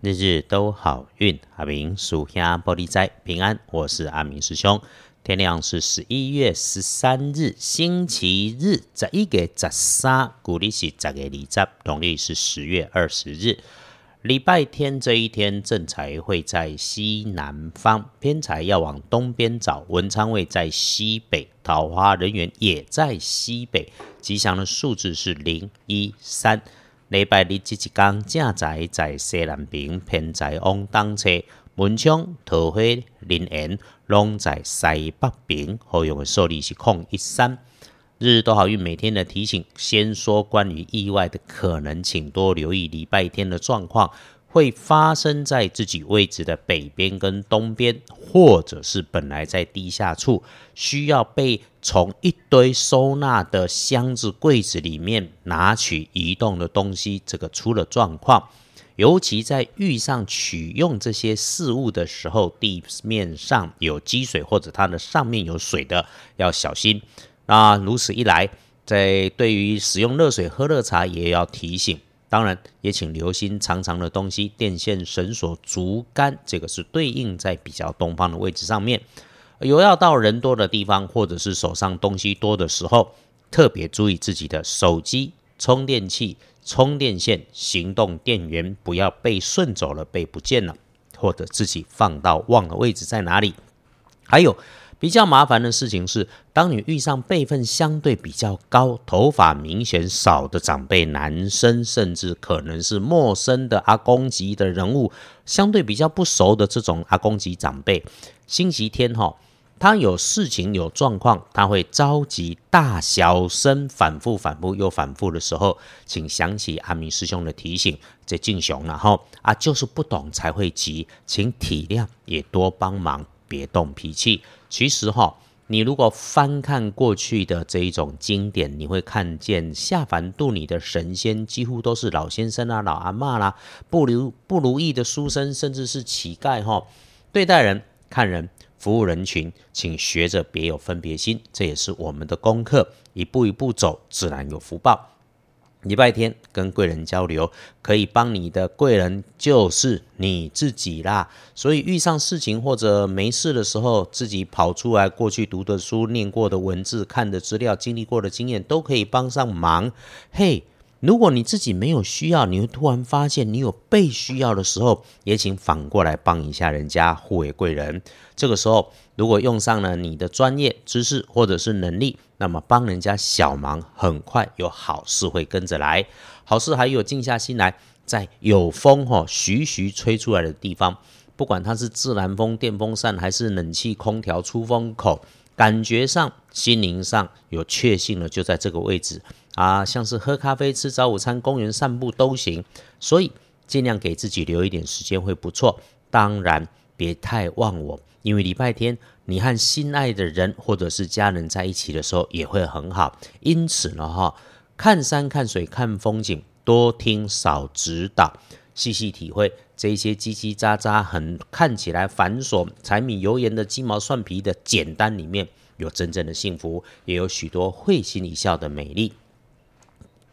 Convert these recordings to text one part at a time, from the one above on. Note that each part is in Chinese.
日日都好运，阿明属下玻璃斋平安。我是阿明师兄。天亮是十一月十三日，星期日，十一月十三，古历是十月二十，农历是十月二十日。礼拜天这一天，正财会在西南方，偏财要往东边找。文昌位在西北，桃花人员也在西北。吉祥的数字是零一三。礼拜日即一天，正在在西南边，偏在往东侧，文昌、桃花、林园拢在西北边。好用的数字是空一三。日日都好运，每天的提醒。先说关于意外的可能，请多留意礼拜天的状况。会发生在自己位置的北边跟东边，或者是本来在地下处，需要被从一堆收纳的箱子、柜子里面拿取移动的东西，这个出了状况。尤其在遇上取用这些事物的时候，地面上有积水或者它的上面有水的，要小心。那如此一来，在对于使用热水喝热茶，也要提醒。当然，也请留心长长的东西，电线、绳索、竹竿，这个是对应在比较东方的位置上面。有要到人多的地方，或者是手上东西多的时候，特别注意自己的手机、充电器、充电线、行动电源不要被顺走了、被不见了，或者自己放到忘了位置在哪里。还有。比较麻烦的事情是，当你遇上辈分相对比较高、头发明显少的长辈，男生甚至可能是陌生的阿公级的人物，相对比较不熟的这种阿公级长辈，星期天哈，他有事情有状况，他会着急，大小声反复、反复又反复的时候，请想起阿明师兄的提醒，这敬雄了哈啊，就是不懂才会急，请体谅，也多帮忙。别动脾气。其实哈，你如果翻看过去的这一种经典，你会看见下凡度你的神仙几乎都是老先生啊、老阿妈啦，不如不如意的书生，甚至是乞丐哈。对待人、看人、服务人群，请学着别有分别心，这也是我们的功课。一步一步走，自然有福报。礼拜天跟贵人交流，可以帮你的贵人就是你自己啦。所以遇上事情或者没事的时候，自己跑出来，过去读的书、念过的文字、看的资料、经历过的经验，都可以帮上忙。嘿。如果你自己没有需要，你会突然发现你有被需要的时候，也请反过来帮一下人家，互为贵人。这个时候，如果用上了你的专业知识或者是能力，那么帮人家小忙，很快有好事会跟着来。好事还有静下心来，在有风哈徐徐吹出来的地方，不管它是自然风、电风扇还是冷气空调出风口，感觉上、心灵上有确信了，就在这个位置。啊，像是喝咖啡、吃早午餐、公园散步都行，所以尽量给自己留一点时间会不错。当然，别太忘我，因为礼拜天你和心爱的人或者是家人在一起的时候也会很好。因此呢，哈，看山看水看风景，多听少指导，细细体会这些叽叽喳喳、很看起来繁琐、柴米油盐的鸡毛蒜皮的简单里面，有真正的幸福，也有许多会心一笑的美丽。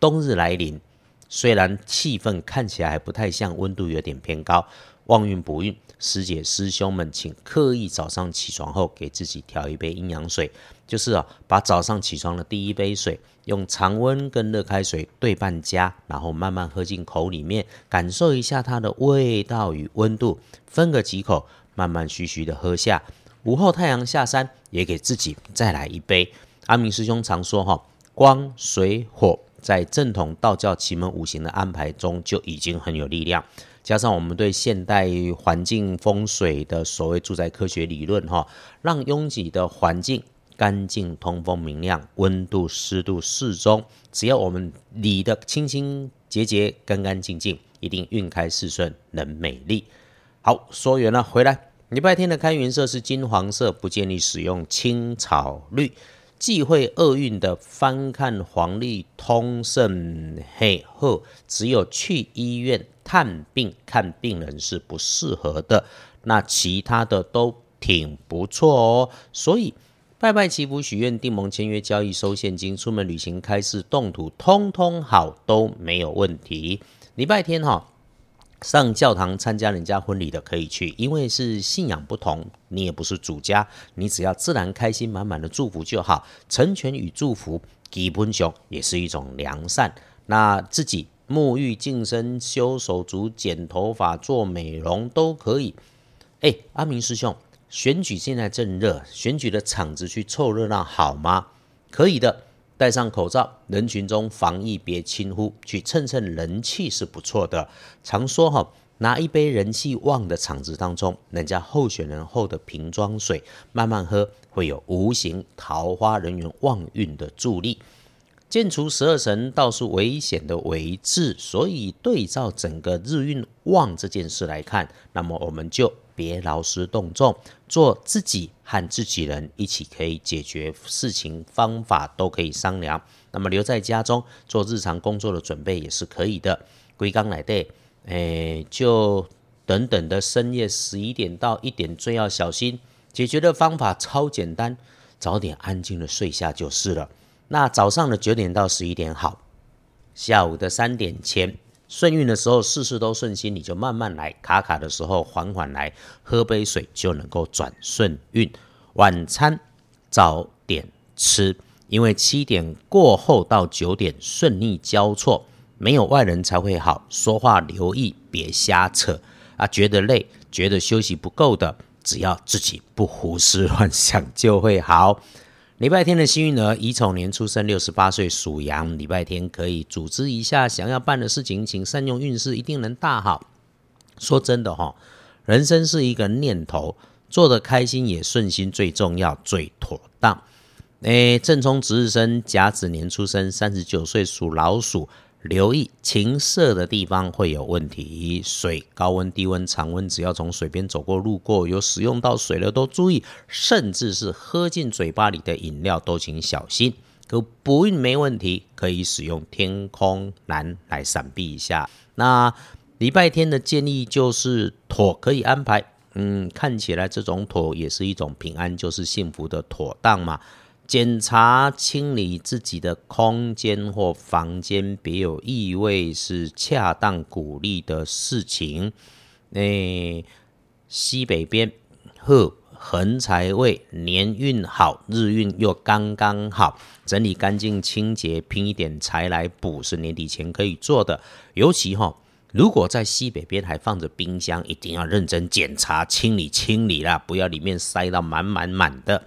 冬日来临，虽然气氛看起来还不太像，温度有点偏高，旺运补运。师姐师兄们，请刻意早上起床后给自己调一杯阴阳水，就是啊，把早上起床的第一杯水用常温跟热开水对半加，然后慢慢喝进口里面，感受一下它的味道与温度，分个几口，慢慢徐徐的喝下。午后太阳下山，也给自己再来一杯。阿明师兄常说哈，光水火。在正统道教奇门五行的安排中，就已经很有力量。加上我们对现代环境风水的所谓住宅科学理论，哈，让拥挤的环境干净、通风、明亮，温度、湿度适中。只要我们理得清清洁洁、干干净净，一定运开事顺，能美丽。好，说完了，回来。礼拜天的开运色是金黄色，不建议使用青草绿。忌讳厄运的翻看黄历通胜嘿后，只有去医院探病看病人是不适合的，那其他的都挺不错哦。所以拜拜祈福许愿订盟签约交易收现金出门旅行开市动土，通通好都没有问题。礼拜天哈。上教堂参加人家婚礼的可以去，因为是信仰不同，你也不是主家，你只要自然开心满满的祝福就好。成全与祝福，基本上也是一种良善。那自己沐浴净身、修手足、剪头发、做美容都可以。哎，阿明师兄，选举现在正热，选举的场子去凑热闹好吗？可以的。戴上口罩，人群中防疫别轻忽，去蹭蹭人气是不错的。常说哈，拿一杯人气旺的场子当中，人家候选人后的瓶装水，慢慢喝，会有无形桃花人员旺运的助力。建除十二神倒是危险的为治，所以对照整个日运旺这件事来看，那么我们就。别劳师动众，做自己和自己人一起可以解决事情，方法都可以商量。那么留在家中做日常工作的准备也是可以的。归刚来对，诶，就等等的深夜十一点到一点最要小心。解决的方法超简单，早点安静的睡下就是了。那早上的九点到十一点好，下午的三点前。顺运的时候，事事都顺心，你就慢慢来；卡卡的时候，缓缓来，喝杯水就能够转顺运。晚餐早点吃，因为七点过后到九点顺利交错，没有外人才会好。说话留意，别瞎扯啊！觉得累，觉得休息不够的，只要自己不胡思乱想，就会好。礼拜天的幸运儿，乙丑年出生，六十八岁属羊。礼拜天可以组织一下想要办的事情，请善用运势，一定能大好。说真的哈，人生是一个念头，做得开心也顺心最重要，最妥当。诶，正冲值日生，甲子年出生，三十九岁属老鼠。留意情色的地方会有问题，水高温、低温、常温，只要从水边走过、路过，有使用到水了都注意，甚至是喝进嘴巴里的饮料都请小心。可不孕没问题，可以使用天空蓝来闪避一下。那礼拜天的建议就是妥可以安排，嗯，看起来这种妥也是一种平安，就是幸福的妥当嘛。检查清理自己的空间或房间，别有异味是恰当鼓励的事情。诶，西北边呵，横财位，年运好，日运又刚刚好，整理干净清洁，拼一点财来补，是年底前可以做的。尤其哈，如果在西北边还放着冰箱，一定要认真检查清理清理啦，不要里面塞到满满满的。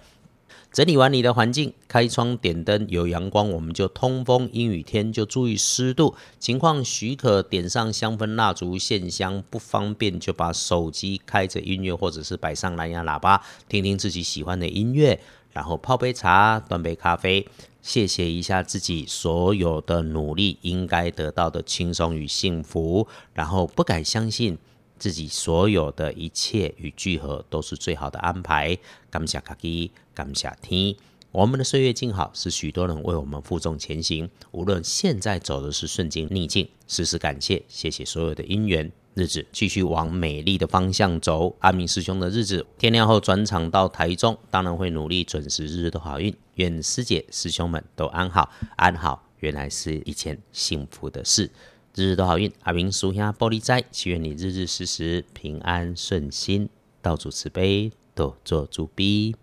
整理完你的环境，开窗点灯，有阳光我们就通风，阴雨天就注意湿度。情况许可，点上香氛蜡烛、线香；不方便就把手机开着音乐，或者是摆上蓝牙喇叭，听听自己喜欢的音乐。然后泡杯茶，端杯咖啡，谢谢一下自己所有的努力应该得到的轻松与幸福。然后不敢相信。自己所有的一切与聚合都是最好的安排。感谢卡基，感谢天。我们的岁月静好，是许多人为我们负重前行。无论现在走的是顺境逆境，时时感谢，谢谢所有的因缘。日子继续往美丽的方向走。阿明师兄的日子，天亮后转场到台中，当然会努力准时，日日都好运。愿师姐师兄们都安好，安好原来是一件幸福的事。日日都好运，阿明属下玻璃斋，祈愿你日日时时平安顺心，道主慈悲，多做主逼。